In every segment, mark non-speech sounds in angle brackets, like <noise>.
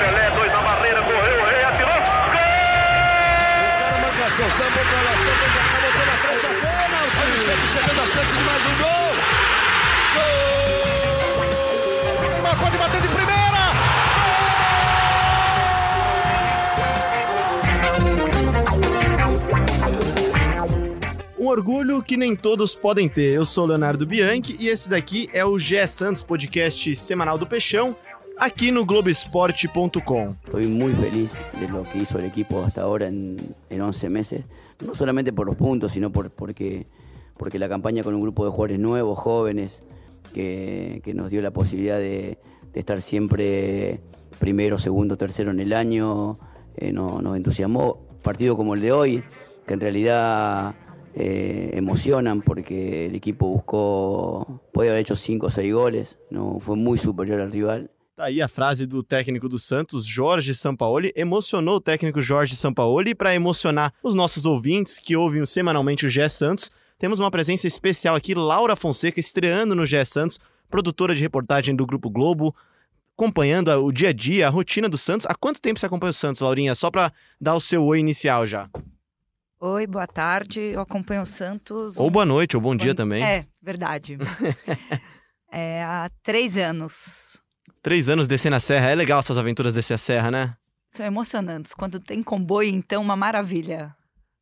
Pelé, dois na barreira, correu, rei, atirou. Gol! Para a marcação, sambou pra lá, sambou pra cá, botou na frente a bola. O time sempre chegando a chance de mais um gol. Gol! Neymar pode bater de primeira. Orgulho que nem todos podem ter. Eu sou Leonardo Bianchi e esse daqui é o GE Santos, podcast semanal do Peixão, aqui no Globoesporte.com. Estoy muy feliz de lo que hizo el equipo hasta ahora en 11 meses, no solamente por los puntos, sino por, porque, porque la campaña con un grupo de jugadores nuevos, jóvenes, que, que nos dio la posibilidad de, de estar siempre primero, segundo, tercero en el año, eh, no- nos entusiasmó. Partido como el de hoy, que en realidad eh, emocionan porque el equipo buscó, puede haber hecho 5 o 6 goles, no, fue muy superior al rival. Tá aí a frase do técnico do Santos, Jorge Sampaoli, emocionou o técnico Jorge Sampaoli para emocionar os nossos ouvintes que ouvem semanalmente o GE Santos, temos uma presença especial aqui, Laura Fonseca, estreando no GE Santos, produtora de reportagem do Grupo Globo, acompanhando o dia a dia, a rotina do Santos. Há quanto tempo você acompanha o Santos, Laurinha? Só para dar o seu oi inicial já. Oi, boa tarde. Eu acompanho o Santos. Ou boa noite, ou bom dia também. É, verdade. <laughs> é, há três anos. Três anos descendo a serra, é legal suas aventuras descer a serra, né? São emocionantes. Quando tem comboio, então, uma maravilha.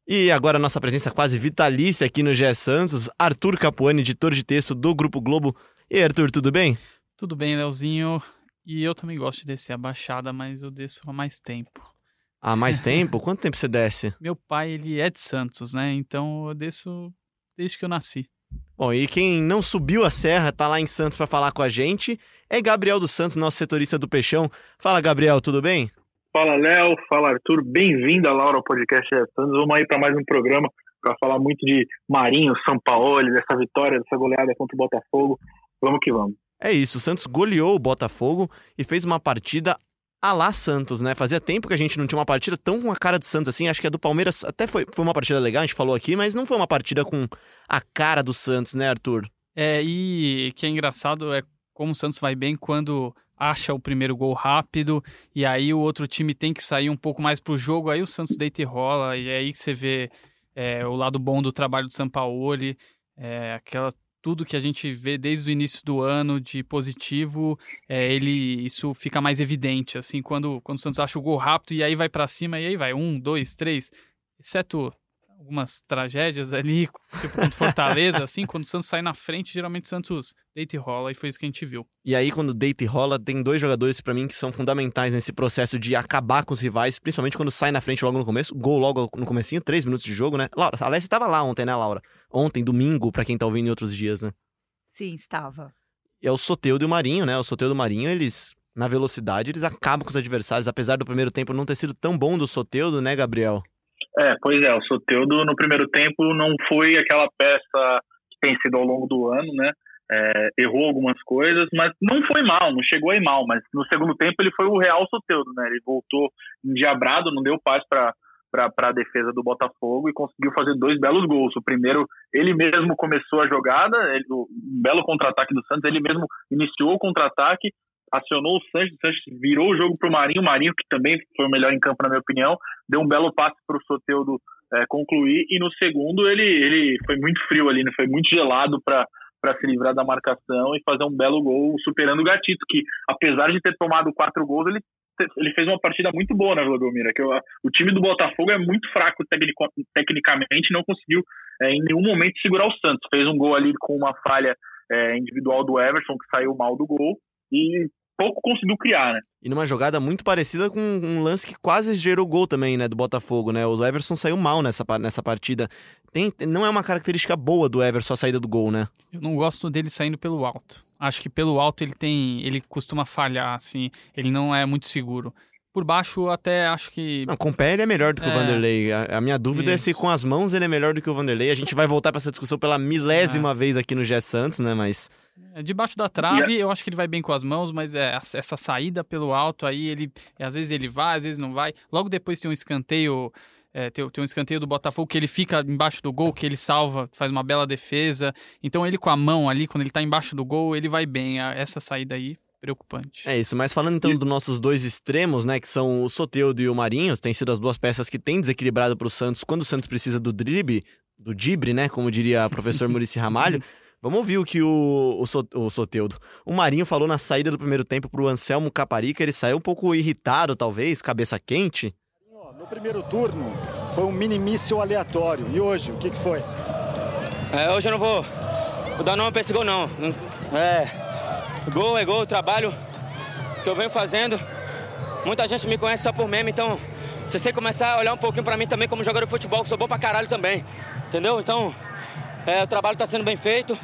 E agora a nossa presença quase vitalícia aqui no GE Santos, Arthur Capuani, editor de texto do Grupo Globo. E aí, Arthur, tudo bem? Tudo bem, Leozinho. E eu também gosto de descer a baixada, mas eu desço há mais tempo. Há mais tempo? Quanto tempo você desce? <laughs> Meu pai, ele é de Santos, né? Então eu desço desde que eu nasci. Bom, e quem não subiu a serra, tá lá em Santos para falar com a gente, é Gabriel dos Santos, nosso setorista do Peixão. Fala, Gabriel, tudo bem? Fala Léo, fala Arthur, bem-vinda Laura ao podcast GE Santos. Vamos aí para mais um programa para falar muito de Marinho, São Paulo, dessa vitória, dessa goleada contra o Botafogo. Vamos que vamos. É isso, o Santos goleou o Botafogo e fez uma partida a lá Santos, né? Fazia tempo que a gente não tinha uma partida tão com a cara de Santos assim. Acho que a do Palmeiras até foi, foi uma partida legal, a gente falou aqui, mas não foi uma partida com a cara do Santos, né, Arthur? É, e que é engraçado é como o Santos vai bem quando acha o primeiro gol rápido e aí o outro time tem que sair um pouco mais pro jogo, aí o Santos deita e rola, e é aí que você vê é, o lado bom do trabalho do Sampaoli, é, aquela tudo que a gente vê desde o início do ano de positivo, é, ele isso fica mais evidente, assim, quando, quando o Santos acha o gol rápido e aí vai para cima e aí vai um, dois, três, exceto algumas tragédias ali, <laughs> tipo contra Fortaleza, assim, quando o Santos sai na frente, geralmente o Santos deita e rola, e foi isso que a gente viu. E aí, quando deita e rola, tem dois jogadores pra mim que são fundamentais nesse processo de acabar com os rivais, principalmente quando sai na frente logo no começo. Gol logo no comecinho, três minutos de jogo, né? Laura, aliás, você tava lá ontem, né, Laura? Ontem, domingo, pra quem tá ouvindo em outros dias, né? Sim, estava. E é o Soteudo e o Marinho, né? O Soteudo e o Marinho, eles, na velocidade, eles acabam com os adversários, apesar do primeiro tempo não ter sido tão bom do Soteudo, né, Gabriel? É, pois é, o Soteudo no primeiro tempo não foi aquela peça que tem sido ao longo do ano, né? É, errou algumas coisas, mas não foi mal, não chegou aí mal, mas no segundo tempo ele foi o real Soteudo, né? Ele voltou endiabrado, não deu paz para para a defesa do Botafogo e conseguiu fazer dois belos gols. O primeiro, ele mesmo começou a jogada, ele, um belo contra-ataque do Santos, ele mesmo iniciou o contra-ataque, acionou o Sanches, o Sanches virou o jogo para o Marinho, o Marinho, que também foi o melhor em campo, na minha opinião, deu um belo passe para o Soteudo é, concluir, e no segundo ele, ele foi muito frio ali, né? foi muito gelado para para se livrar da marcação e fazer um belo gol superando o Gatito, que apesar de ter tomado quatro gols, ele, ele fez uma partida muito boa na Vila Belmiro. Que o, o time do Botafogo é muito fraco tecnico, tecnicamente, não conseguiu é, em nenhum momento segurar o Santos. Fez um gol ali com uma falha é, individual do Everson, que saiu mal do gol, e pouco conseguiu criar, né? E numa jogada muito parecida com um lance que quase gerou gol também, né, do Botafogo, né? O Everson saiu mal nessa, nessa partida. Tem, não é uma característica boa do Everson a saída do gol, né? Eu não gosto dele saindo pelo alto. Acho que pelo alto ele tem, ele costuma falhar assim, ele não é muito seguro. Por baixo até acho que Não, com o pé ele é melhor do que É. o Vanderlei. A, a minha dúvida é se Isso. com as mãos ele é melhor do que o Vanderlei. A gente vai voltar para essa discussão pela milésima vez aqui no Gé Santos, né? Mas É, Debaixo da trave, eu acho que ele vai bem com as mãos, mas é, essa saída pelo alto aí, ele às vezes ele vai, às vezes não vai. Logo depois tem um escanteio É, tem, tem um escanteio do Botafogo que ele fica embaixo do gol, que ele salva, faz uma bela defesa. Então ele com a mão ali, quando ele tá embaixo do gol, ele vai bem. A- Essa saída aí, preocupante. É isso, mas falando então dos nossos dois extremos, né, que são o Soteudo e o Marinho, tem sido as duas peças que têm desequilibrado para o Santos quando o Santos precisa do drible, do dibre, né, como diria o professor <laughs> Murici Ramalho. Vamos ouvir o que o, o, So- o Soteudo, o Marinho falou na saída do primeiro tempo pro Anselmo Caparica, ele saiu um pouco irritado, talvez, cabeça quente. No primeiro turno foi um mini míssil aleatório. E hoje, o que, que foi? É, hoje eu não vou, vou dar nome pra esse gol, não. Não- É. Gol é gol, trabalho que eu venho fazendo. Muita gente me conhece só por meme, então vocês têm que começar a olhar um pouquinho pra mim também como jogador de futebol, que sou bom pra caralho também. Entendeu? Então, é, o trabalho tá sendo bem feito.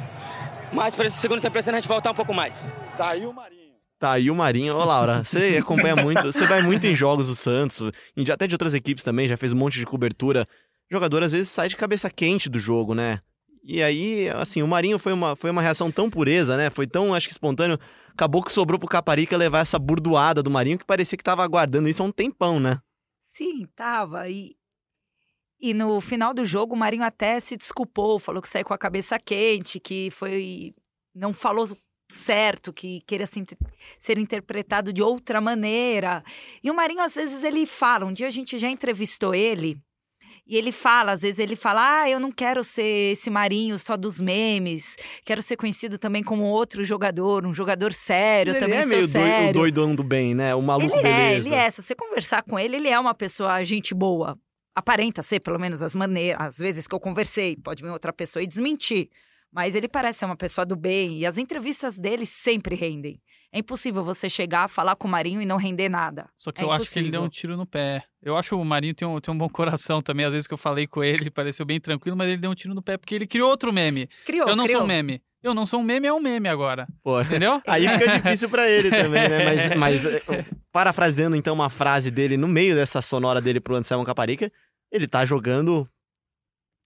Mas para esse segundo tempo precisa a gente voltar um pouco mais. Tá aí o Marinho. Tá aí o Marinho. Ô, Laura, você acompanha muito, você vai muito em jogos do Santos, até de outras equipes também, já fez um monte de cobertura. O jogador às vezes sai de cabeça quente do jogo, né? E aí, assim, o Marinho foi uma, foi uma reação tão pureza, né? Foi tão, acho que espontâneo. Acabou que sobrou pro Caparica levar essa burdoada do Marinho que parecia que tava aguardando isso há um tempão, né? Sim, tava. E, e no final do jogo, o Marinho até se desculpou, falou que saiu com a cabeça quente, que foi. não falou certo, que queria se ser interpretado de outra maneira. E o Marinho, às vezes, ele fala. Um dia a gente já entrevistou ele. E ele fala, às vezes ele fala: Ah, eu não quero ser esse Marinho só dos memes, quero ser conhecido também como outro jogador, um jogador sério, ele também é meio sério. o doidão do bem, né? O maluco Ele beleza. é, ele é. Se você conversar com ele, ele é uma pessoa gente boa. Aparenta ser, pelo menos, as maneiras, às vezes que eu conversei. Pode vir outra pessoa e desmentir. Mas ele parece ser uma pessoa do bem. E as entrevistas dele sempre rendem. É impossível você chegar, falar com o Marinho e não render nada. Só que É eu acho que ele deu um impossível. tiro no pé. Eu acho que o Marinho tem um, tem um bom coração também. Às vezes que eu falei com ele, ele pareceu bem tranquilo, mas ele deu um tiro no pé porque ele criou outro meme. Criou, eu não criou. sou um meme. Eu não sou um meme, é um meme agora. Pô, Entendeu? <laughs> Aí fica difícil pra ele também, né? Mas, mas <laughs> eh, parafraseando então uma frase dele no meio dessa sonora dele pro Anselmo Caparica, ele tá jogando.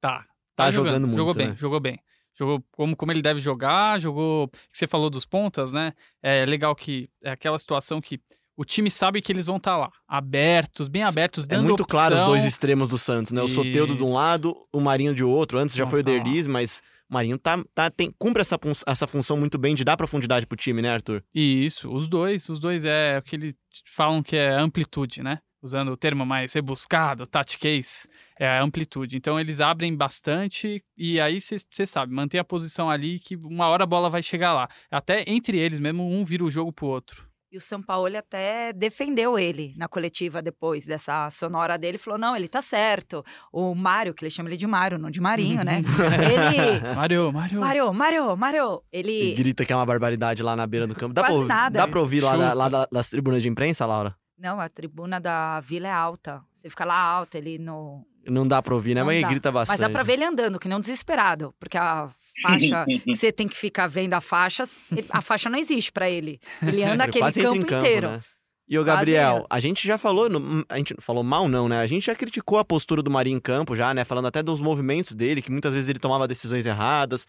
Tá. Tá jogando muito, Jogou bem, né? jogou bem. Jogou como, como ele deve jogar, jogou. Você falou dos pontas, né? É legal que é aquela situação que o time sabe que eles vão estar lá, abertos, bem abertos, É dando muito claro os opção. dois extremos do Santos, né? O Soteudo de um lado, o Marinho de outro. Antes já Não foi o tá. Derlis, mas o Marinho tá, tá, tem, cumpre essa, essa função muito bem de dar profundidade pro time, né, Arthur? Isso, os dois, os dois é o que eles falam que é amplitude, né? Usando o termo mais rebuscado, tactiquez, é a amplitude. Então eles abrem bastante e aí você sabe, mantém a posição ali que uma hora a bola vai chegar lá. Até entre eles mesmo, um vira o jogo pro outro. E o São Paulo até defendeu ele na coletiva depois dessa sonora dele. Falou: não, ele tá certo. O Mário, que ele chama ele de Mário, não de Marinho, né? <laughs> ele. Mário, Mário. Mário, Mário, Mário. E Ele. grita que é uma barbaridade lá na beira do campo. Dá, pra, Quase nada. dá pra ouvir lá, lá da- das tribunas de imprensa, Laura? Não, a tribuna da vila é alta. Você fica lá alta, ele no. Não dá pra ouvir, né? Não Mas ele grita bastante. Mas dá pra ver ele andando, que não desesperado. Porque a faixa, <laughs> que você tem que ficar vendo a faixa, a faixa não existe pra ele. Ele anda Ele <laughs> aquele quase entra campo, em campo, inteiro. né? E o Gabriel, a gente já falou, no- a gente falou mal não, né? A gente já criticou a postura do Marinho em campo já, né? Falando até dos movimentos dele, que muitas vezes ele tomava decisões erradas.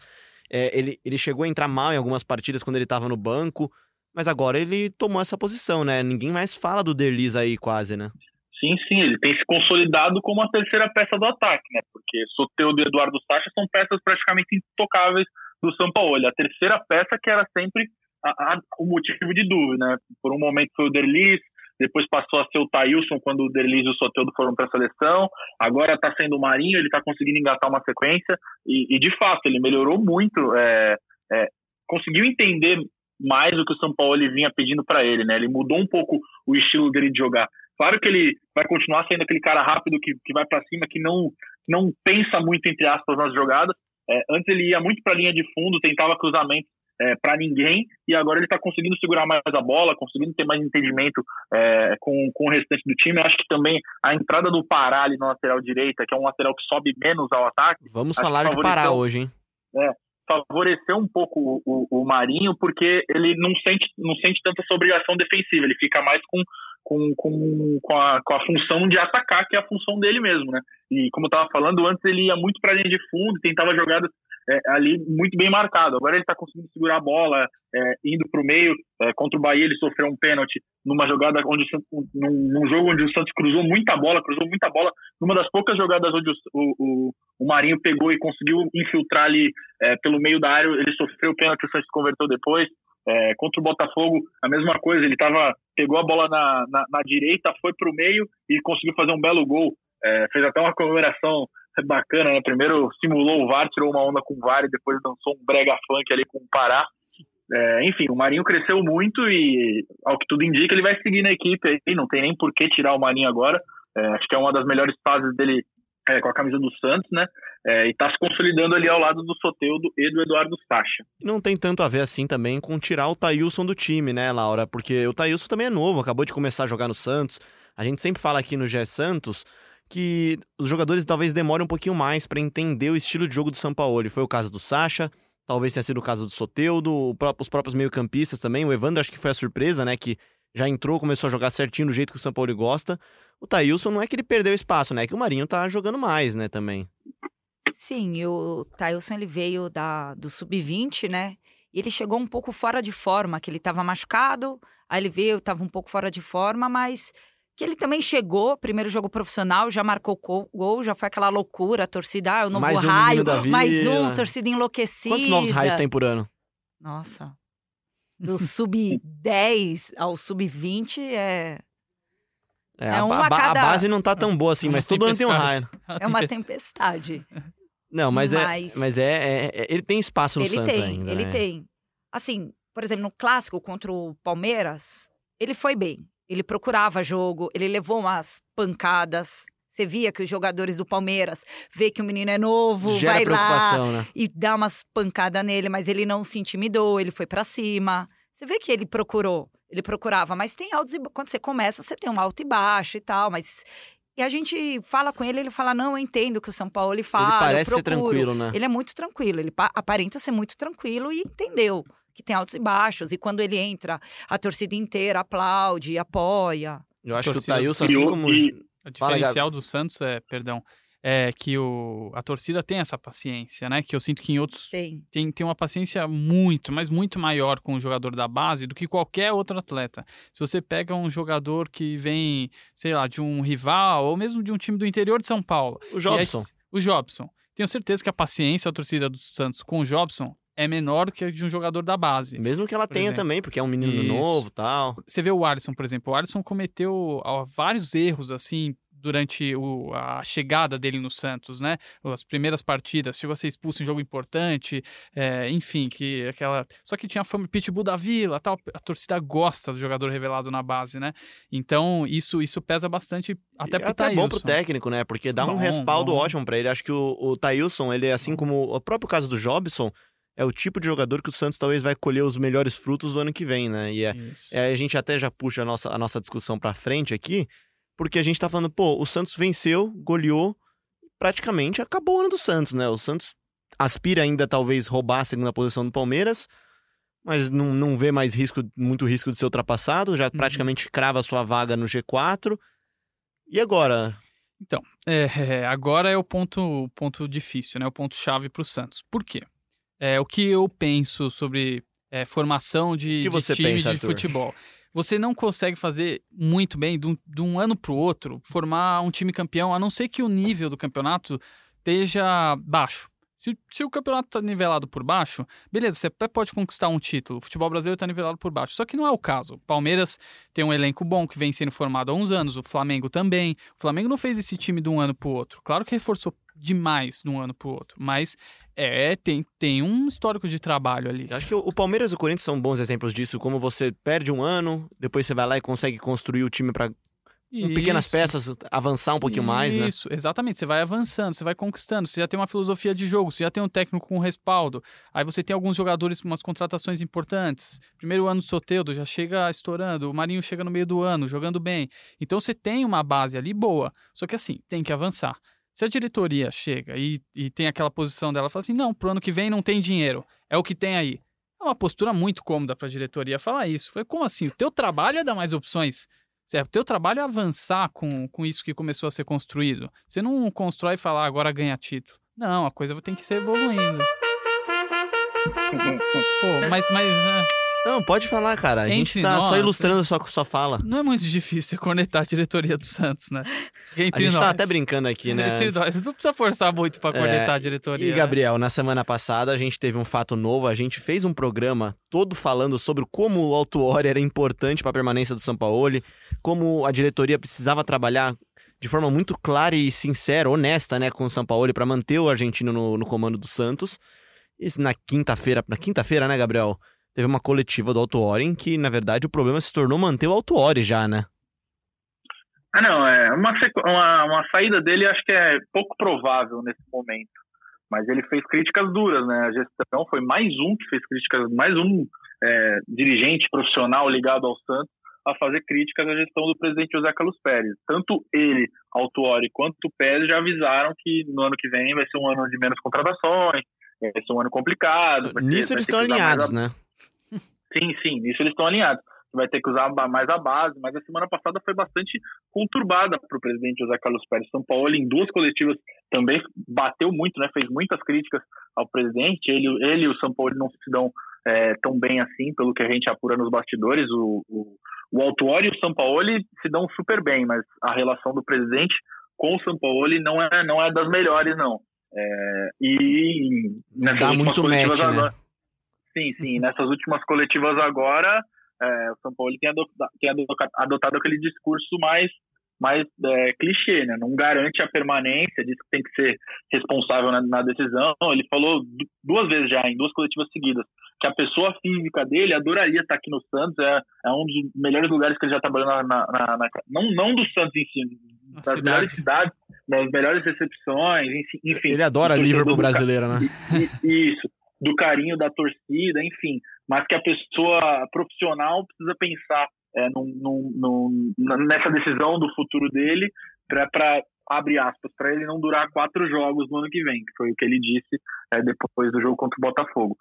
É, ele, ele chegou a entrar mal em algumas partidas quando ele tava no banco, mas agora ele tomou essa posição, né? Ninguém mais fala do Derlis aí quase, né? Sim, sim, ele tem se consolidado como a terceira peça do ataque, né? Porque Soteudo e Eduardo Sacha são peças praticamente intocáveis do São Paulo. A terceira peça que era sempre a- a- o motivo de dúvida, né? Por um momento foi o Derlis, depois passou a ser o Thailson quando o Derlis e o Soteudo foram para a seleção, agora está sendo o Marinho, ele está conseguindo engatar uma sequência e, e, de fato, ele melhorou muito, é, é, conseguiu entender mais o que o São Paulo ele vinha pedindo para ele, né? Ele mudou um pouco o estilo dele de jogar. Claro que ele vai continuar sendo aquele cara rápido que, que vai para cima, que não, não pensa muito, entre aspas, nas jogadas. É, antes ele ia muito para a linha de fundo, tentava cruzamento é, para ninguém, e agora ele está conseguindo segurar mais a bola, conseguindo ter mais entendimento é, com, com o restante do time. Eu acho que também a entrada do Pará ali na lateral direita, que é um lateral que sobe menos ao ataque, Vamos falar de parar hoje, hein? Favoreceu um pouco o, o, o Marinho, porque ele não sente, não sente tanta essa obrigação defensiva, ele fica mais com, com, com, com, a, com a função de atacar, que é a função dele mesmo, né? E como eu estava falando, antes ele ia muito para a linha de fundo, tentava jogadas é, ali muito bem marcado. Agora ele está conseguindo segurar a bola, é, indo para o meio. É, contra o Bahia ele sofreu um pênalti numa jogada onde num, num, jogo onde o Santos cruzou muita bola, cruzou muita bola. Numa das poucas jogadas onde o, o, o Marinho pegou e conseguiu infiltrar ali é, pelo meio da área, ele sofreu o pênalti, o Santos converteu depois. É, contra o Botafogo, a mesma coisa, ele tava, pegou a bola na, na, na direita, foi para o meio e conseguiu fazer um belo gol. É, fez até uma comemoração bacana, né? Primeiro simulou o VAR, tirou uma onda com o VAR e depois dançou um brega funk ali com o Pará. É, enfim, o Marinho cresceu muito e, ao que tudo indica, ele vai seguir na equipe aí, não tem nem por que tirar o Marinho agora. É, acho que é uma das melhores fases dele é, com a camisa do Santos, né? É, e tá se consolidando ali ao lado do Soteudo e do Eduardo Sacha. Não tem tanto a ver assim também com tirar o Thailson do time, né, Laura? Porque o Thailson também é novo, acabou de começar a jogar no Santos. A gente sempre fala aqui no GE Santos que os jogadores talvez demorem um pouquinho mais para entender o estilo de jogo do São Paulo. Foi o caso do Sacha, talvez tenha sido o caso do Soteudo, os próprios meio-campistas também. O Evandro acho que foi a surpresa, né? Que já entrou, começou a jogar certinho do jeito que o São Paulo gosta. O Thailson não é que ele perdeu espaço, né? É que o Marinho tá jogando mais, né, também. Sim, o Thailson ele veio da, do sub-20, né? E ele chegou um pouco fora de forma, que ele estava machucado, aí ele veio, estava um pouco fora de forma, mas que ele também chegou, primeiro jogo profissional, já marcou gol, já foi aquela loucura, a torcida, ah, o novo mais um raio, da <laughs> mais um, torcida enlouquecida. Quantos novos raios tem por ano? Nossa. Do sub-10 <laughs> ao sub-20 é. É, é uma a, cada... a base não tá tão boa assim, é mas todo ano tem um raio. É uma tempestade. <laughs> Não, mas, mas... é. Mas é, é, é, Ele tem espaço no ele Santos tem, ainda. Ele né? tem. Assim, por exemplo, no clássico contra o Palmeiras, ele foi bem. Ele procurava jogo, ele levou umas pancadas. Você via que os jogadores do Palmeiras vê que o menino é novo, Gera vai lá né? e dá umas pancadas nele, mas ele não se intimidou, ele foi para cima. Você vê que ele procurou, ele procurava, mas tem altos e quando você começa, você tem um alto e baixo e tal, mas e a gente fala com ele, ele fala: "Não, eu entendo o que o São Paulo ele fala, ele parece ser tranquilo, né? Ele é muito tranquilo, ele aparenta ser muito tranquilo e entendeu que tem altos e baixos. E quando ele entra, a torcida inteira aplaude, apoia. Eu acho que o Thailson, assim como. A diferencial do Santos é, perdão, é que o, a torcida tem essa paciência, né? Que eu sinto que em outros Sim. tem, tem uma paciência muito, mas muito maior com o jogador da base do que qualquer outro atleta. Se você pega um jogador que vem, sei lá, de um rival ou mesmo de um time do interior de São Paulo. O Jobson. o Jobson. Tenho certeza que a paciência da torcida do Santos com o Jobson é menor do que a de um jogador da base. Mesmo que ela tenha exemplo. também, porque é um menino Isso. novo tal. Você vê o Alisson, por exemplo. O Alisson cometeu vários erros, assim, durante o, a chegada dele no Santos, né? As primeiras partidas, chegou a ser expulso em jogo importante, é, enfim, que aquela. Só que tinha a fama Pitbull da Vila, tal. A torcida gosta do jogador revelado na base, né? Então isso isso pesa bastante até pro até bom pro técnico, né? Porque dá bom, um respaldo bom. ótimo para ele. Acho que o, o Thailson, ele assim como o próprio caso do Jobson, é o tipo de jogador que o Santos talvez vai colher os melhores frutos do ano que vem, né? E é, é a gente até já puxa a nossa, a nossa discussão para frente aqui, porque a gente tá falando, pô, o Santos venceu, goleou, praticamente acabou o ano do Santos, né? O Santos aspira ainda talvez roubar a segunda posição do Palmeiras, mas não, não vê mais risco, muito risco de ser ultrapassado, já uhum. praticamente crava a sua vaga no G4. E agora? Então, é, <laughs> agora é o ponto, ponto difícil, né? O ponto chave para o Santos. Por quê? É, o que eu penso sobre é, formação de, de time pensa, de futebol. Você não consegue fazer muito bem, de um, de um ano para o outro, formar um time campeão, a não ser que o nível do campeonato esteja baixo. Se, se, o campeonato está nivelado por baixo, beleza, você até pode conquistar um título. O futebol brasileiro está nivelado por baixo. Só que não é o caso. O Palmeiras tem um elenco bom que vem sendo formado há uns anos, o Flamengo também. O Flamengo não fez esse time de um ano para o outro. Claro que reforçou demais de um ano para o outro, mas é, tem, tem um histórico de trabalho ali. Eu acho que o Palmeiras e o Corinthians são bons exemplos disso, como você perde um ano, depois você vai lá e consegue construir o time para com pequenas peças, avançar um pouquinho Isso, mais, né? Isso, exatamente. Você vai avançando, você vai conquistando, você já tem uma filosofia de jogo, você já tem um técnico com respaldo. Aí você tem alguns jogadores com umas contratações importantes. Primeiro ano do Soteudo já chega estourando, o Marinho chega no meio do ano, jogando bem. Então você tem uma base ali boa. Só que assim, tem que avançar. Se a diretoria chega e, e tem aquela posição dela, fala assim: não, pro ano que vem não tem dinheiro, é o que tem aí. É uma postura muito cômoda para a diretoria falar isso. Foi como assim? O teu trabalho é dar mais opções. Certo? O teu trabalho é avançar com, com isso que começou a ser construído. Você não constrói e falar agora ganha título. Não, a coisa tem que ser evoluindo. <laughs> Pô, mas, mas é, Não, pode falar, cara. A gente Entre tá só nós, ilustrando a sua, fala. não é muito difícil conectar a diretoria do Santos, né? A Entre gente nós. tá até brincando aqui, né? Entre nós. Não precisa forçar muito pra É, conectar a diretoria. E, né? Gabriel, na semana passada a gente teve um fato novo. A gente fez um programa todo falando sobre como o Autuori era importante para a permanência do Sampaoli, como a diretoria precisava trabalhar de forma muito clara e sincera, honesta, né, com o Sampaoli para manter o argentino no, no comando do Santos. E na quinta-feira, na quinta-feira, né, Gabriel? Teve uma coletiva do Autuori em que, na verdade, o problema se tornou manter o Autuori já, né? Ah, não, é uma, uma, uma saída dele acho que é pouco provável nesse momento. Mas ele fez críticas duras, né? A gestão foi mais um que fez críticas, mais um é, dirigente profissional ligado ao Santos a fazer críticas à gestão do presidente José Carlos Pérez. Tanto ele, Autuori, quanto o Pérez já avisaram que no ano que vem vai ser um ano de menos contratações, vai ser um ano complicado. Nisso eles estão alinhados, a- né? Sim, sim, nisso eles estão alinhados. Vai ter que usar mais a base, mas a semana passada foi bastante conturbada para o presidente José Carlos Pérez. São Paulo, em duas coletivas, também bateu muito, né? Fez muitas críticas ao presidente. Ele, ele e o São Paulo não se dão é, tão bem assim, pelo que a gente apura nos bastidores. O, o, o Autuori e o São Paulo se dão super bem, mas a relação do presidente com o São Paulo não é, não é das melhores, não. É, e Não nessas dá muito match, né? Sim, sim. Nessas últimas coletivas agora, é, o São Paulo tem adotado, tem adotado, aquele discurso mais, mais é, clichê, né? Não garante a permanência, diz que tem que ser responsável na, na decisão. Ele falou du- duas vezes já, em duas coletivas seguidas, que a pessoa física dele adoraria estar aqui no Santos. É, é um dos melhores lugares que ele já trabalhou na, na, na- não, não do Santos em si, das cidade. melhores cidades, das melhores recepções, enfim. Ele adora do Liverpool brasileiro, né? Isso, do carinho da torcida, enfim. Mas que a pessoa profissional precisa pensar é, num- num- num- nessa decisão do futuro dele para abre aspas, para ele não durar quatro jogos no ano que vem, que foi o que ele disse é, depois do jogo contra o Botafogo.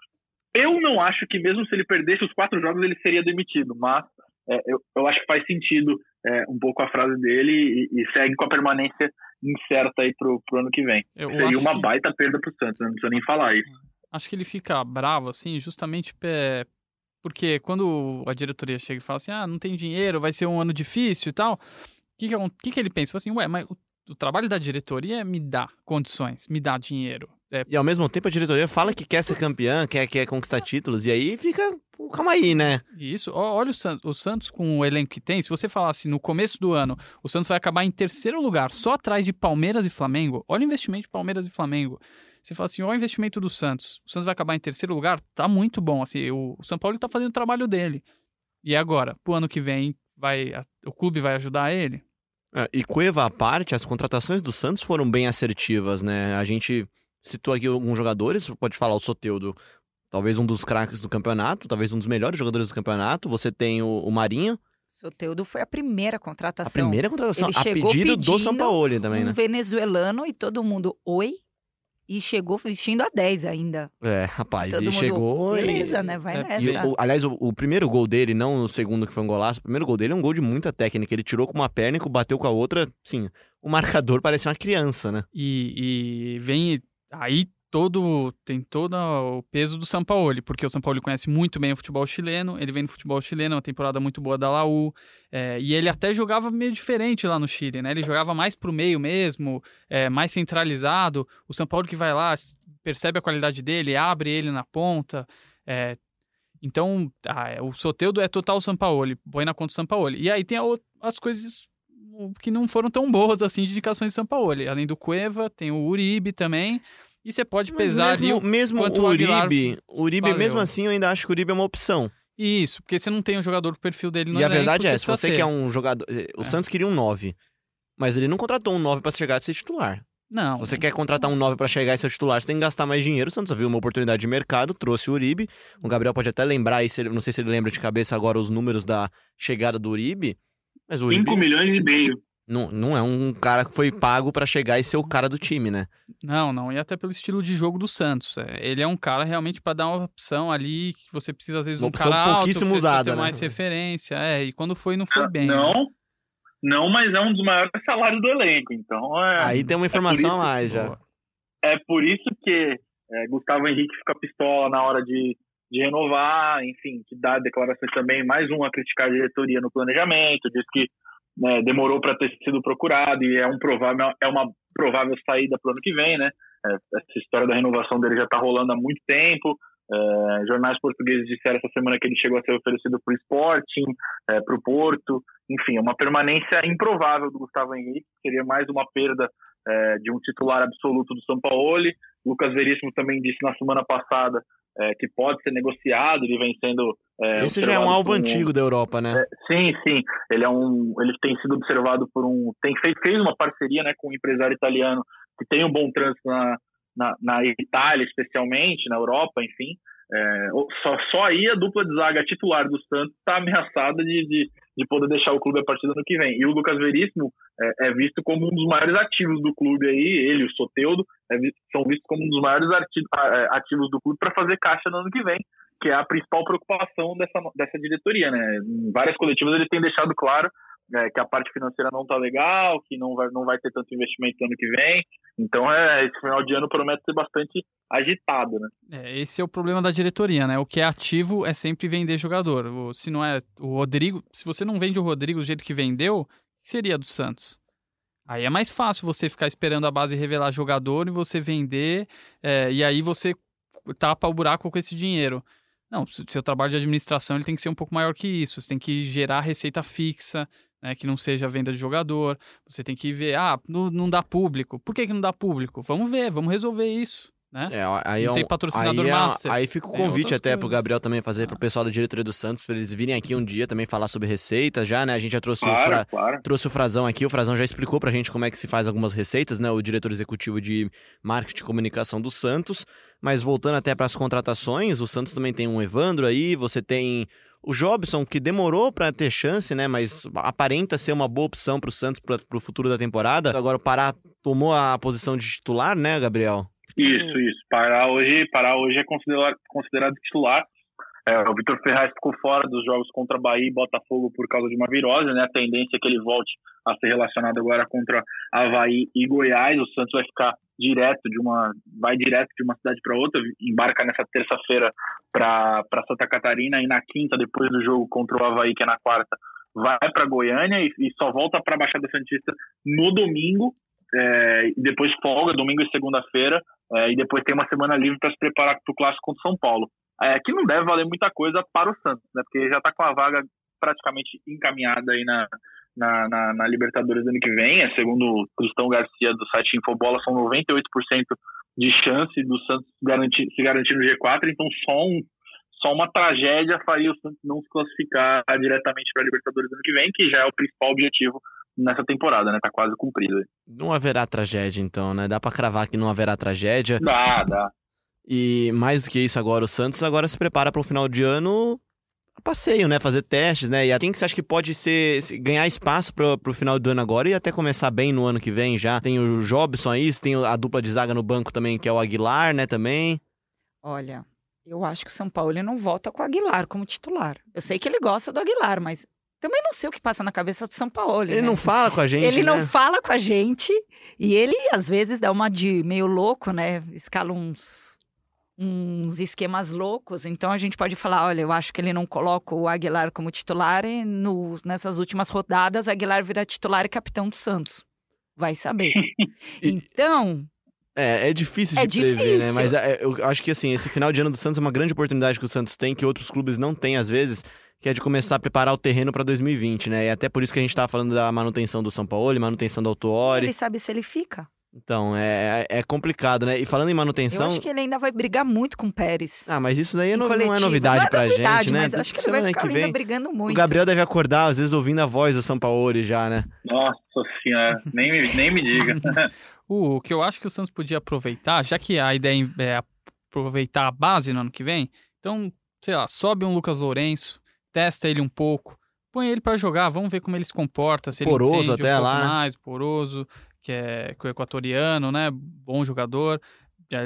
Eu não acho que mesmo se ele perdesse os quatro jogos ele seria demitido, mas é, eu, eu acho que faz sentido é, um pouco a frase dele e, e segue com a permanência incerta aí pro, pro ano que vem. Eu Seria uma que- baita perda pro Santos, né? não precisa nem falar isso. Acho que ele fica bravo, assim, justamente é, porque quando a diretoria chega e fala assim, ah, não tem dinheiro, vai ser um ano difícil e tal, o que, que, acon- que, que ele pensa? Fala assim, ué, mas o, o trabalho da diretoria é me dar condições, me dar dinheiro. É, E ao mesmo tempo a diretoria fala que quer ser campeã, quer, quer conquistar títulos, e aí fica. Calma aí, né? Isso, olha o Santos, o Santos com o elenco que tem. Se você falasse no começo do ano, o Santos vai acabar em terceiro lugar, só atrás de Palmeiras e Flamengo. Olha o investimento de Palmeiras e Flamengo. Você fala assim, olha o investimento do Santos. O Santos vai acabar em terceiro lugar, tá muito bom. Assim, o, o São Paulo tá fazendo o trabalho dele. E agora, pro ano que vem, vai, a- o clube vai ajudar ele? É, E Cueva à parte, as contratações do Santos foram bem assertivas, né? A gente citou aqui alguns jogadores, pode falar o Soteudo, talvez um dos craques do campeonato, talvez um dos melhores jogadores do campeonato. Você tem o, o Marinho, Soteudo foi a primeira a contratação. primeira contratação, Ele a chegou pedido, do São Paulo também, um né? venezuelano e todo mundo, oi? E chegou vestindo a 10 ainda. É, rapaz, Todo e mundo, chegou e- beleza, né? Vai É, E, nessa. o- aliás, o, o primeiro gol dele, não o segundo que foi um golaço, o primeiro gol dele é um gol de muita técnica. Ele tirou com uma perna e bateu com a outra, sim. O marcador parecia uma criança, né? E, e vem aí todo tem todo o peso do São Paulo, porque o São Paulo conhece muito bem o futebol chileno, ele vem no futebol chileno, uma temporada muito boa da Laú, é, e ele até jogava meio diferente lá no Chile, né? Ele jogava mais pro meio mesmo, é, mais centralizado. O São Paulo que vai lá, percebe a qualidade dele, abre ele na ponta. é, então, ah, é, o Soteudo é total São Paulo, põe na conta do São Paulo. E aí tem a as coisas que não foram tão boas assim de indicações de São Paulo. Além do Cueva, tem o Uribe também. E você pode Mas pesar mesmo, ali o mesmo o Aguilar Uribe, o Uribe, valeu. mesmo assim, eu ainda acho que o Uribe é uma opção. Isso, porque você não tem um jogador com o perfil dele no e a verdade é, se você ter. quer um jogador. O É. Santos queria um 9. Mas ele não contratou um 9 pra chegar a ser titular. Não, Se você quer contratar um 9 pra chegar e ser titular, você tem que gastar mais dinheiro. O Santos viu uma oportunidade de mercado, trouxe o Uribe. O Gabriel pode até lembrar aí, se ele- não sei se ele lembra de cabeça agora os números da chegada do Uribe. Mas o Uribe 5 milhões e meio. Não, não é um cara que foi pago pra chegar e ser o cara do time, né? não, não. E até pelo estilo de jogo do Santos. É, Ele é um cara realmente para dar uma opção ali que você precisa, às vezes, Uma um cara alto, pouquíssimo que você precisa usada, ter né? mais referência. É, e quando foi, não foi bem. né? Não, não, mas é um dos maiores salários do elenco. Então é, Aí tem uma informação a mais já. Boa. é por isso que É, Gustavo Henrique fica pistola na hora de, de renovar, enfim, que dá declarações também, mais um a criticar a diretoria no planejamento, diz que né, demorou para ter sido procurado e é um provável é uma provável saída para o ano que vem, né? É, essa história da renovação dele já está rolando há muito tempo. É, jornais portugueses disseram essa semana que ele chegou a ser oferecido para o Sporting, é, para o Porto, enfim, é uma permanência improvável do Gustavo Henrique, seria mais uma perda é, de um titular absoluto do São Paulo. Lucas Veríssimo também disse na semana passada é, que pode ser negociado, ele vem sendo. É, Esse já é um alvo antigo da Europa, né? É, sim, sim. Ele é um. Ele tem sido observado por um. Tem feito, fez uma parceria né, com um empresário italiano que tem um bom trânsito na, na, na Itália, especialmente, na Europa, enfim. É, só, só aí a dupla de zaga titular do Santos está ameaçada de, de, de, poder deixar o clube a partir do ano que vem. E o Lucas Veríssimo é, é visto como um dos maiores ativos do clube aí, ele o Soteudo é visto, são vistos como um dos maiores é, ativos do clube para fazer caixa no ano que vem, que é a principal preocupação dessa, dessa diretoria. Né? Em várias coletivas ele tem deixado claro é, que a parte financeira não está legal, que não vai, não vai ter tanto investimento no ano que vem. Então, é, esse final de ano promete ser bastante agitado, né? É, esse é o problema da diretoria, né? O que é ativo é sempre vender jogador. O, se não é o Rodrigo, se você não vende o Rodrigo do jeito que vendeu, seria do Santos. Aí é mais fácil você ficar esperando a base revelar jogador e você vender, é, e aí você tapa o buraco com esse dinheiro. Não, seu trabalho de administração ele tem que ser um pouco maior que isso. Você tem que gerar receita fixa, né, que não seja venda de jogador. Você tem que ver, ah, não, não dá público. Por que, que não dá público? Vamos ver, vamos resolver isso. Né? É, aí não é um, tem patrocinador aí é, master. Aí fica o convite até coisas. pro Gabriel também fazer ah. pro pessoal da diretoria do Santos, para eles virem aqui um dia também falar sobre receitas já, né? A gente já trouxe, claro, o, Fra... claro. trouxe o Frazão aqui, o Frazão já explicou pra gente como é que se faz algumas receitas, né? O diretor executivo de marketing e comunicação do Santos. Mas voltando até para as contratações, o Santos também tem um Evandro aí, você tem o Jobson, que demorou para ter chance, né? Mas aparenta ser uma boa opção para o Santos para o futuro da temporada. Agora o Pará tomou a posição de titular, né, Gabriel? Isso, isso. Pará hoje, Pará hoje é considerado, considerado titular. É, o Vitor Ferraz ficou fora dos jogos contra Bahia e Botafogo por causa de uma virose, né? A tendência é que ele volte a ser relacionado agora contra Havaí e Goiás. O Santos vai ficar direto de uma, vai direto de uma cidade para outra, embarca nessa terça-feira para Santa Catarina e na quinta, depois do jogo contra o Havaí, que é na quarta, vai para Goiânia e, e, só volta para a Baixada Santista no domingo. É, depois folga, domingo e segunda-feira, é, e depois tem uma semana livre para se preparar para o clássico contra São Paulo é, que não deve valer muita coisa para o Santos, né? Porque já está com a vaga praticamente encaminhada aí na, na, na, na, Libertadores do ano que vem. É, segundo o Cristão Garcia do site Infobola, são 98% de chance do Santos garantir, se garantir no G4. Então, só, um, só uma tragédia faria o Santos não se classificar diretamente para a Libertadores do ano que vem, que já é o principal objetivo nessa temporada, né? Tá quase cumprido. Não haverá tragédia, então, né? Dá para cravar que não haverá tragédia. Dá, dá. E mais do que isso agora, o Santos agora se prepara para o final de ano a passeio, né? Fazer testes, né? E quem que você acha que pode ser ganhar espaço para o final do ano agora e até começar bem no ano que vem já? Tem o Jobson aí, tem a dupla de zaga no banco também, que é o Aguilar, né? Também. Olha, eu acho que o São Paulo ele não volta com o Aguilar como titular. Eu sei que ele gosta do Aguilar, mas também não sei o que passa na cabeça do São Paulo. Ele né? não fala com a gente. Ele né? não fala com a gente e ele às vezes dá uma de meio louco, né? Escala uns uns esquemas loucos. Então a gente pode falar, olha, eu acho que ele não coloca o Aguilar como titular e no, nessas últimas rodadas Aguilar vira titular e capitão do Santos. Vai saber. <laughs> então, é, é difícil de é prever, difícil. né? Mas é, eu acho que assim, esse final de ano do Santos é uma grande oportunidade que o Santos tem, que outros clubes não têm às vezes, que é de começar a preparar o terreno para 2020, né? E até por isso que a gente estava falando da manutenção do São Paulo, manutenção do Autuori. Ele sabe se ele fica. Então, é, é complicado, né? E falando em manutenção. Eu acho que ele ainda vai brigar muito com o Pérez. Ah, mas isso daí não, não, é novidade não é pra novidade, gente, né? Mas acho que ele vai ficar ainda vem, brigando muito. O Gabriel deve acordar, às vezes, ouvindo a voz do São Paulo já, né? Nossa senhora, nem, me, nem me diga. <laughs> o que eu acho que o Santos podia aproveitar, já que a ideia é aproveitar a base no ano que vem, então, sei lá, sobe um Lucas Lourenço, testa ele um pouco, põe ele para jogar, vamos ver como ele se comporta, se poroso ele até um lá. mais, poroso que é, que equatoriano, né? Bom jogador.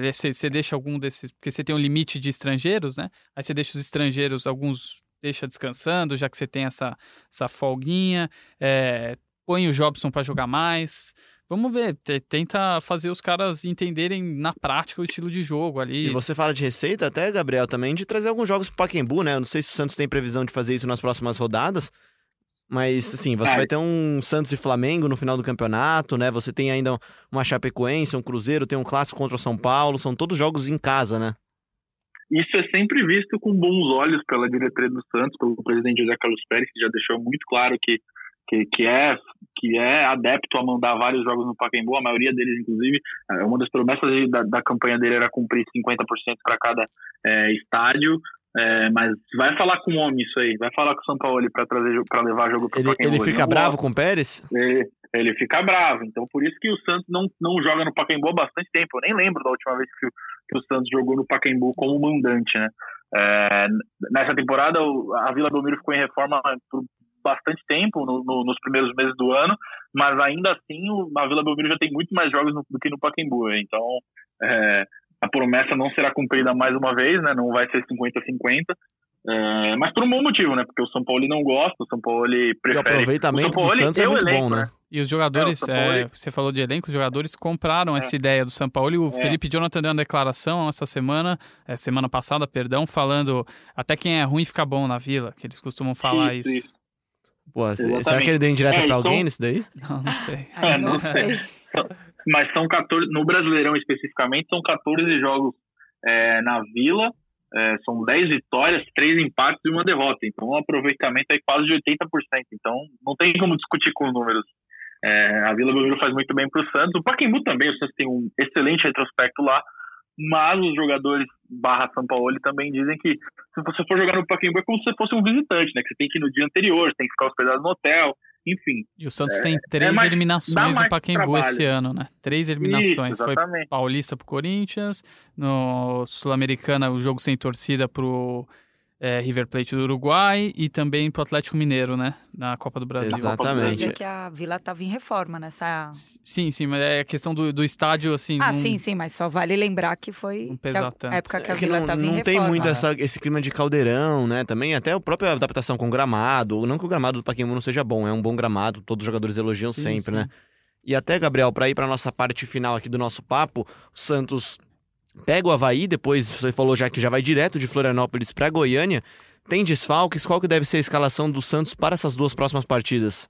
Você, você deixa algum desses. Porque você tem um limite de estrangeiros, né? Aí você deixa os estrangeiros, alguns deixa descansando, já que você tem essa, essa folguinha. É, põe o Jobson para jogar mais. Vamos ver, te- tenta fazer os caras entenderem na prática o estilo de jogo ali. E você fala de receita até, Gabriel, também de trazer alguns jogos pro Pacaembu, né? Eu não sei se o Santos tem previsão de fazer isso nas próximas rodadas, mas, assim, você É. vai ter um Santos e Flamengo no final do campeonato, né? Você tem ainda uma Chapecoense, um Cruzeiro, tem um clássico contra o São Paulo, são todos jogos em casa, né? Isso é sempre visto com bons olhos pela diretoria do Santos, pelo presidente José Carlos Pérez, que já deixou muito claro que, que, que, é, que é adepto a mandar vários jogos no Pacaembu, a maioria deles, inclusive. É, Uma das promessas da, da campanha dele era cumprir 50% para cada é, estádio. É, mas vai falar com o homem isso aí, vai falar com o São Paulo para trazer para levar jogo para Ele, ele fica bravo gosta. com o Pérez? Ele, ele fica bravo. Então, por isso que o Santos não, não joga no Pacaembu há bastante tempo. Eu nem lembro da última vez que, o- que o Santos jogou no Pacaembu como mandante, né? É, nessa temporada, a Vila Belmiro ficou em reforma por bastante tempo, no- no- nos primeiros meses do ano, mas ainda assim o- a Vila Belmiro já tem muito mais jogos no- do que no Pacaembu. Então, é, a promessa não será cumprida mais uma vez, né? Não vai ser 50-50. É, mas por um bom motivo, né? Porque o São Paulo não gosta, o São Paulo E o prefere aproveitamento o São do Paulo Santos é e o muito elenco, bom, né? E os jogadores, É, Paulo- é, você falou de elenco, os jogadores compraram essa ideia do São Paulo e o É. Felipe Jonathan deu uma declaração essa semana, é, semana passada, perdão, falando até quem é ruim fica bom na vila, que eles costumam falar isso. Isso, isso. Pô, se- será que ele deu indireta É, pra então- alguém nisso daí? Não, não sei. <laughs> É, não, não <laughs> sei. Mas são 14, no Brasileirão especificamente, são 14 jogos é, na Vila, é, são 10 vitórias, 3 empates e uma derrota. Então o aproveitamento é quase de 80%. Então não tem como discutir com os números. É, a Vila Belmiro faz muito bem para o Santos. O Pacaembu também, o Santos tem um excelente retrospecto lá. Mas os jogadores barra São Paulo também dizem que se você for jogar no Pacaembu é como se você fosse um visitante, né? Que você tem que ir no dia anterior, você tem que ficar hospedado no hotel, enfim. E o Santos tem três mais- dá eliminações do Pacaembu trabalho. esse ano, né? Três eliminações. Isso, Foi. Paulista pro Corinthians, no Sul-Americana o jogo sem torcida pro é, River Plate do Uruguai e também pro Atlético Mineiro, né? Na Copa do Brasil. Exatamente. é que a vila tava em reforma nessa. S- Sim, sim, mas é a questão do, do estádio, assim. Ah, não- sim, sim, mas só vale lembrar que foi Não que a tanto. época que a É que vila não, tava em não reforma. tem muito essa- esse clima de caldeirão, né? Também até a própria adaptação com gramado. Não que o gramado do Pacaembu não seja bom, é um bom gramado, todos os jogadores elogiam Sim, sempre, sim. né? E até, Gabriel, para ir para nossa parte final aqui do nosso papo, o Santos pega o Havaí, depois você falou já que já vai direto de Florianópolis para Goiânia. Tem desfalques? Qual que deve ser a escalação do Santos para essas duas próximas partidas?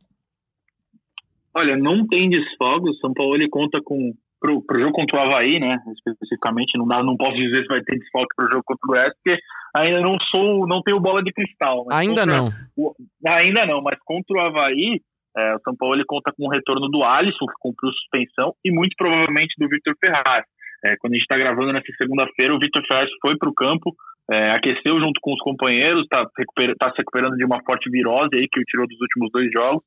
Olha, não tem desfogo. O São Paulo ele conta com pro, pro jogo contra o Havaí, né? Especificamente, não dá, não posso dizer se vai ter desfoque pro jogo contra o Goiás, porque ainda não sou, não tenho bola de cristal. Ainda contra- não. o- ainda não, mas contra o Havaí, é, o São Paulo ele conta com o retorno do Alisson, que cumpriu suspensão, e muito provavelmente do Victor Ferraz. É, quando a gente está gravando nessa segunda-feira, o Victor Ferraz foi para o campo, é, aqueceu junto com os companheiros, está tá se recuperando de uma forte virose aí que o tirou dos últimos dois jogos.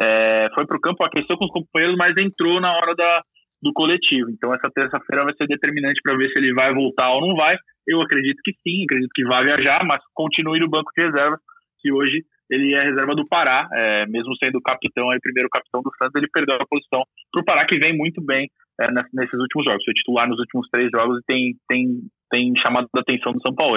É, foi para o campo, aqueceu com os companheiros, mas entrou na hora da, do coletivo. Então essa terça-feira vai ser determinante para ver se ele vai voltar ou não vai. Eu acredito que sim, acredito que vai viajar, mas continue no banco de reservas, que hoje ele é reserva do Pará, é, mesmo sendo capitão, aí, primeiro capitão do Santos, ele perdeu a posição para o Pará, que vem muito bem é, ness- nesses últimos jogos. Foi titular nos últimos três jogos e tem, tem, tem chamado a atenção do São Paulo.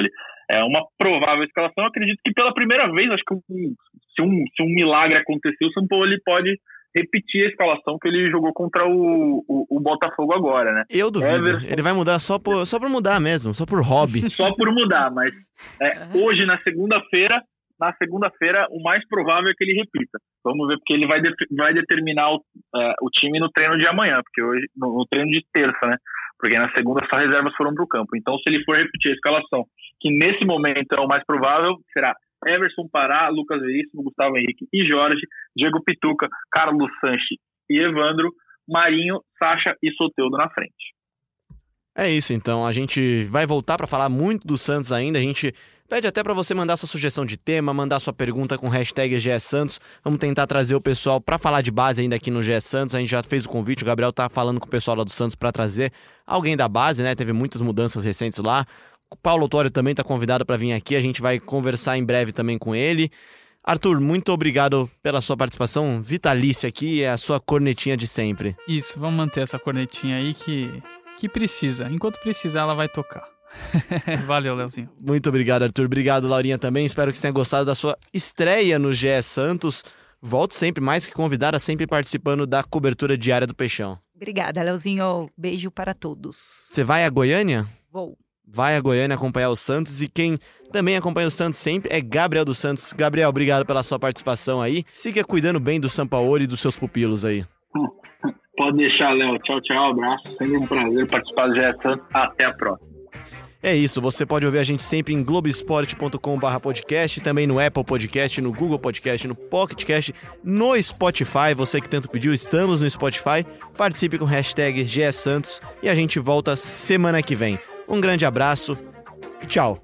É uma provável escalação, eu acredito que pela primeira vez, acho que um- se, um, se um milagre acontecer, o São Paulo ele pode repetir a escalação que ele jogou contra o, o, o Botafogo agora, né? Eu duvido. Everson. Ele vai mudar só por, só por mudar mesmo, só por hobby. Só por mudar, mas é, <laughs> hoje, na segunda-feira, na segunda-feira, o mais provável é que ele repita. Vamos ver, porque ele vai, de- vai determinar o, é, o time no treino de amanhã, porque hoje, no, no treino de terça, né? Porque na segunda só reservas foram para o campo. Então, se ele for repetir a escalação, que nesse momento é o mais provável, será Everson Pará, Lucas Veríssimo, Gustavo Henrique e Jorge, Diego Pituca, Carlos Sanches e Evandro, Marinho, Sacha e Soteudo na frente. É isso, então. A gente vai voltar para falar muito do Santos ainda. A gente pede até para você mandar sua sugestão de tema, mandar sua pergunta com hashtag GE Santos. Vamos tentar trazer o pessoal para falar de base ainda aqui no GE Santos. A gente já fez o convite, o Gabriel tá falando com o pessoal lá do Santos para trazer alguém da base, né? Teve muitas mudanças recentes lá. O Paulo Autório também tá convidado para vir aqui. A gente vai conversar em breve também com ele. Arthur, muito obrigado pela sua participação vitalícia aqui, é a sua cornetinha de sempre. Isso, vamos manter essa cornetinha aí que, que precisa. Enquanto precisar, ela vai tocar. <laughs> Valeu, Leozinho. Muito obrigado, Arthur. Obrigado, Laurinha, também. Espero que você tenha gostado da sua estreia no GE Santos. Volto sempre, mais que convidada, sempre participando da cobertura diária do Peixão. Obrigada, Leozinho. Beijo para todos. Você vai a Goiânia? Vou. Vai a Goiânia acompanhar o Santos e quem também acompanha o Santos sempre é Gabriel dos Santos. Gabriel, obrigado pela sua participação aí. Siga cuidando bem do Sampaoli e dos seus pupilos aí. Pode deixar, Léo. Tchau, tchau. Abraço. Sempre um prazer participar do GE Santos. Até a próxima. É isso, você pode ouvir a gente sempre em globesport.com.br podcast, também no Apple Podcast, no Google Podcast, no Pocket Cast, no Spotify. Você que tanto pediu, estamos no Spotify. Participe com hashtag GSantos e a gente volta semana que vem. Um grande abraço e tchau.